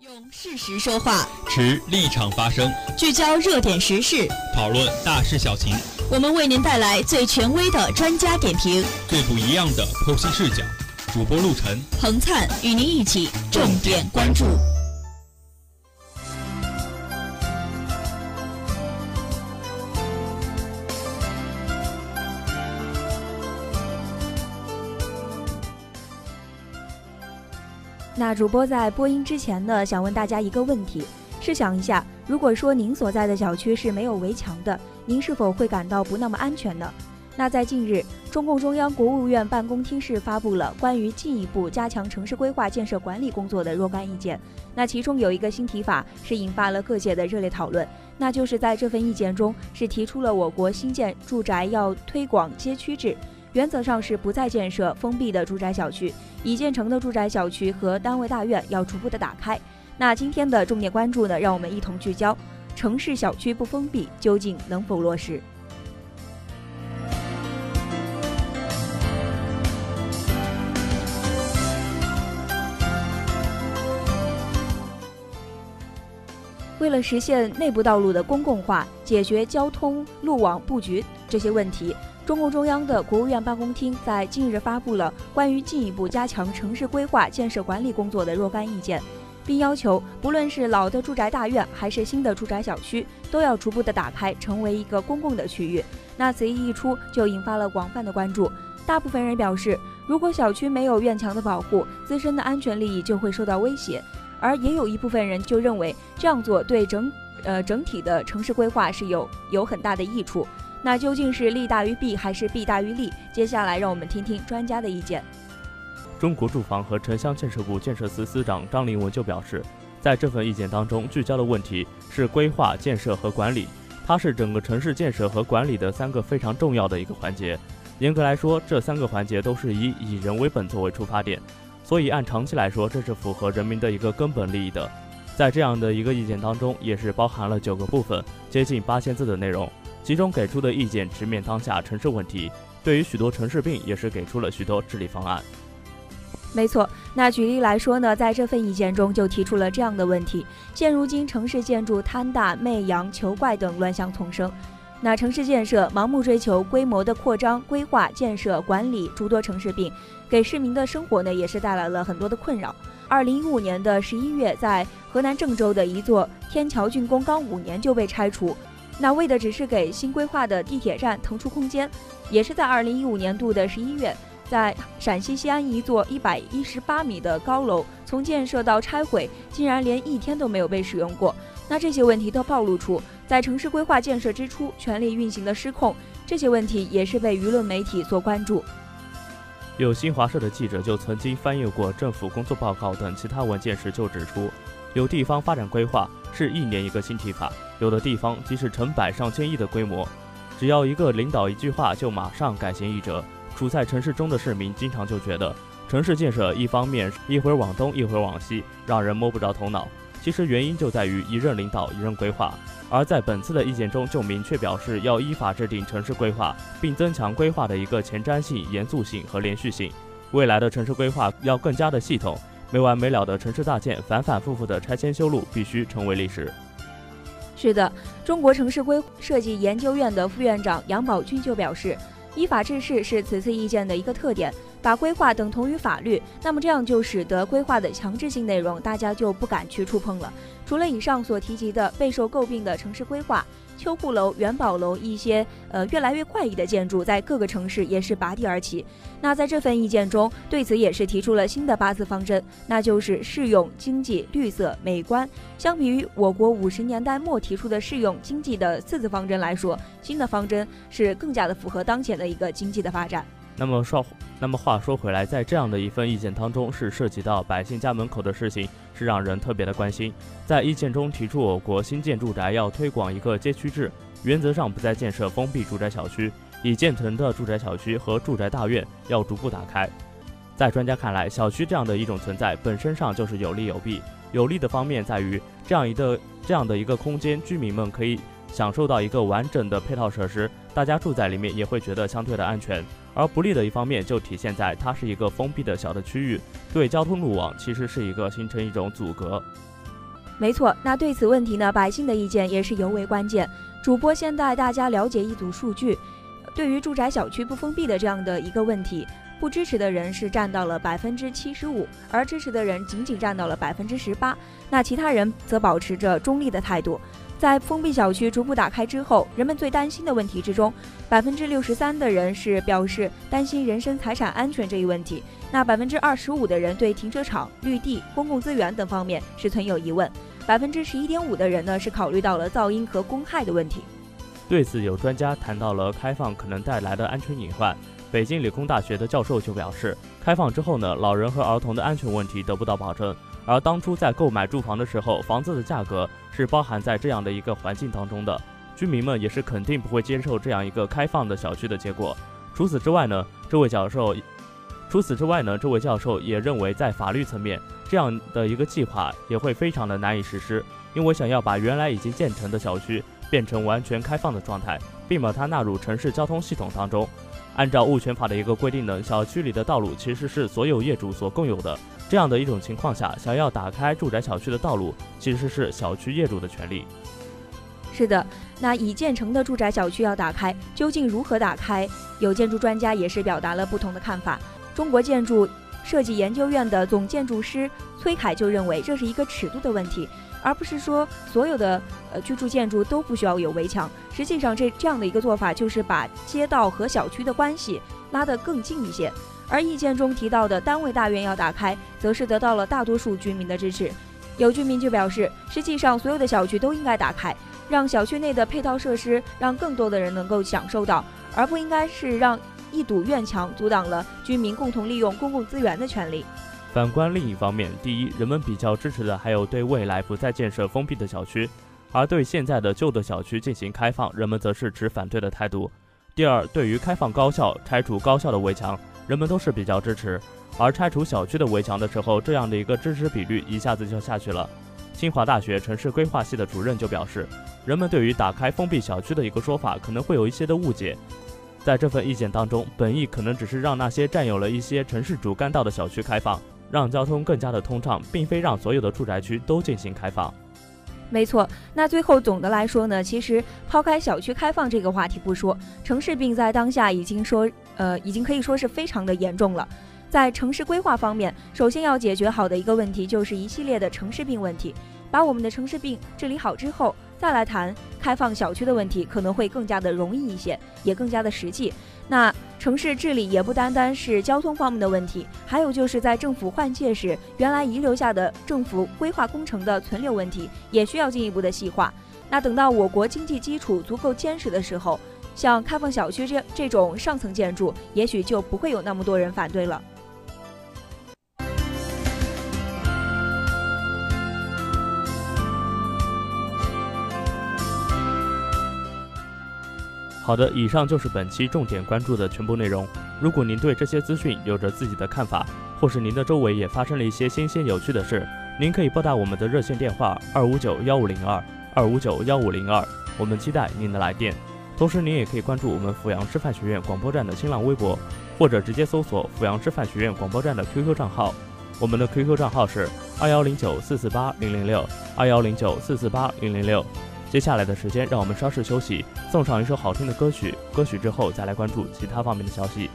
用事实说话，持立场发声，聚焦热点时事，讨论大事小情。我们为您带来最权威的专家点评，最不一样的剖析视角。主播陆晨、彭灿与您一起重点关注。那主播在播音之前呢，想问大家一个问题：试想一下，如果说您所在的小区是没有围墙的，您是否会感到不那么安全呢？那在近日，中共中央、国务院办公厅是发布了关于进一步加强城市规划建设管理工作的若干意见。那其中有一个新提法是引发了各界的热烈讨论，那就是在这份意见中是提出了我国新建住宅要推广街区制。原则上是不再建设封闭的住宅小区，已建成的住宅小区和单位大院要逐步的打开。那今天的重点关注呢，让我们一同聚焦城市小区不封闭究竟能否落实？为了实现内部道路的公共化，解决交通路网布局这些问题。中共中央的国务院办公厅在近日发布了关于进一步加强城市规划建设管理工作的若干意见，并要求不论是老的住宅大院还是新的住宅小区，都要逐步的打开，成为一个公共的区域。那此意一出，就引发了广泛的关注。大部分人表示，如果小区没有院墙的保护，自身的安全利益就会受到威胁。而也有一部分人就认为这样做对整呃整体的城市规划是有有很大的益处。那究竟是利大于弊还是弊大于利？接下来让我们听听专家的意见。中国住房和城乡建设部建设司司长张林文就表示，在这份意见当中，聚焦的问题是规划、建设和管理，它是整个城市建设和管理的三个非常重要的一个环节。严格来说，这三个环节都是以以人为本作为出发点，所以按长期来说，这是符合人民的一个根本利益的。在这样的一个意见当中，也是包含了九个部分，接近八千字的内容。其中给出的意见直面当下城市问题，对于许多城市病也是给出了许多治理方案。没错，那举例来说呢，在这份意见中就提出了这样的问题：现如今城市建筑贪大、媚洋、求怪等乱象丛生，那城市建设盲目追求规模的扩张、规划、建设、管理诸多城市病，给市民的生活呢也是带来了很多的困扰。二零一五年的十一月，在河南郑州的一座天桥竣工刚五年就被拆除。那为的只是给新规划的地铁站腾出空间，也是在二零一五年度的十一月，在陕西西安一座一百一十八米的高楼，从建设到拆毁，竟然连一天都没有被使用过。那这些问题都暴露出，在城市规划建设之初，权力运行的失控，这些问题也是被舆论媒体所关注。有新华社的记者就曾经翻阅过政府工作报告等其他文件时，就指出，有地方发展规划是一年一个新提法。有的地方即使成百上千亿的规模，只要一个领导一句话，就马上改弦易辙。处在城市中的市民经常就觉得，城市建设一方面一会儿往东，一会儿往西，让人摸不着头脑。其实原因就在于一任领导一任规划。而在本次的意见中，就明确表示要依法制定城市规划，并增强规划的一个前瞻性、严肃性和连续性。未来的城市规划要更加的系统，没完没了的城市大建，反反复复的拆迁修路，必须成为历史。是的，中国城市规设计研究院的副院长杨宝军就表示，依法治市是此次意见的一个特点，把规划等同于法律，那么这样就使得规划的强制性内容大家就不敢去触碰了。除了以上所提及的备受诟病的城市规划。秋铺楼、元宝楼一些呃越来越怪异的建筑，在各个城市也是拔地而起。那在这份意见中，对此也是提出了新的八字方针，那就是适用、经济、绿色、美观。相比于我国五十年代末提出的适用、经济的四字方针来说，新的方针是更加的符合当前的一个经济的发展。那么说，那么话说回来，在这样的一份意见当中，是涉及到百姓家门口的事情，是让人特别的关心。在意见中提出，我国新建住宅要推广一个街区制，原则上不再建设封闭住宅小区，已建成的住宅小区和住宅大院要逐步打开。在专家看来，小区这样的一种存在本身上就是有利有弊。有利的方面在于，这样一个这样的一个空间，居民们可以享受到一个完整的配套设施，大家住在里面也会觉得相对的安全。而不利的一方面就体现在它是一个封闭的小的区域，对交通路网其实是一个形成一种阻隔。没错，那对此问题呢，百姓的意见也是尤为关键。主播先带大家了解一组数据，对于住宅小区不封闭的这样的一个问题，不支持的人是占到了百分之七十五，而支持的人仅仅占到了百分之十八，那其他人则保持着中立的态度。在封闭小区逐步打开之后，人们最担心的问题之中，百分之六十三的人是表示担心人身财产安全这一问题。那百分之二十五的人对停车场、绿地、公共资源等方面是存有疑问，百分之十一点五的人呢是考虑到了噪音和公害的问题。对此，有专家谈到了开放可能带来的安全隐患。北京理工大学的教授就表示，开放之后呢，老人和儿童的安全问题得不到保证。而当初在购买住房的时候，房子的价格是包含在这样的一个环境当中的，居民们也是肯定不会接受这样一个开放的小区的结果。除此之外呢，这位教授，除此之外呢，这位教授也认为，在法律层面，这样的一个计划也会非常的难以实施，因为想要把原来已经建成的小区变成完全开放的状态，并把它纳入城市交通系统当中，按照物权法的一个规定呢，小区里的道路其实是所有业主所共有的。这样的一种情况下，想要打开住宅小区的道路，其实是小区业主的权利。是的，那已建成的住宅小区要打开，究竟如何打开？有建筑专家也是表达了不同的看法。中国建筑设计研究院的总建筑师崔凯就认为，这是一个尺度的问题，而不是说所有的呃居住建筑都不需要有围墙。实际上，这这样的一个做法就是把街道和小区的关系拉得更近一些。而意见中提到的单位大院要打开，则是得到了大多数居民的支持。有居民就表示，实际上所有的小区都应该打开，让小区内的配套设施让更多的人能够享受到，而不应该是让一堵院墙阻挡了居民共同利用公共资源的权利。反观另一方面，第一，人们比较支持的还有对未来不再建设封闭的小区，而对现在的旧的小区进行开放，人们则是持反对的态度。第二，对于开放高校、拆除高校的围墙。人们都是比较支持，而拆除小区的围墙的时候，这样的一个支持比率一下子就下去了。清华大学城市规划系的主任就表示，人们对于打开封闭小区的一个说法可能会有一些的误解。在这份意见当中，本意可能只是让那些占有了一些城市主干道的小区开放，让交通更加的通畅，并非让所有的住宅区都进行开放。没错，那最后总的来说呢，其实抛开小区开放这个话题不说，城市病在当下已经说，呃，已经可以说是非常的严重了。在城市规划方面，首先要解决好的一个问题就是一系列的城市病问题，把我们的城市病治理好之后。再来谈开放小区的问题，可能会更加的容易一些，也更加的实际。那城市治理也不单单是交通方面的问题，还有就是在政府换届时，原来遗留下的政府规划工程的存留问题，也需要进一步的细化。那等到我国经济基础足够坚实的时候，像开放小区这这种上层建筑，也许就不会有那么多人反对了。好的，以上就是本期重点关注的全部内容。如果您对这些资讯有着自己的看法，或是您的周围也发生了一些新鲜有趣的事，您可以拨打我们的热线电话二五九幺五零二二五九幺五零二，我们期待您的来电。同时，您也可以关注我们阜阳师范学院广播站的新浪微博，或者直接搜索阜阳师范学院广播站的 QQ 账号，我们的 QQ 账号是二幺零九四四八零零六二幺零九四四八零零六。接下来的时间，让我们稍事休息，送上一首好听的歌曲。歌曲之后，再来关注其他方面的消息。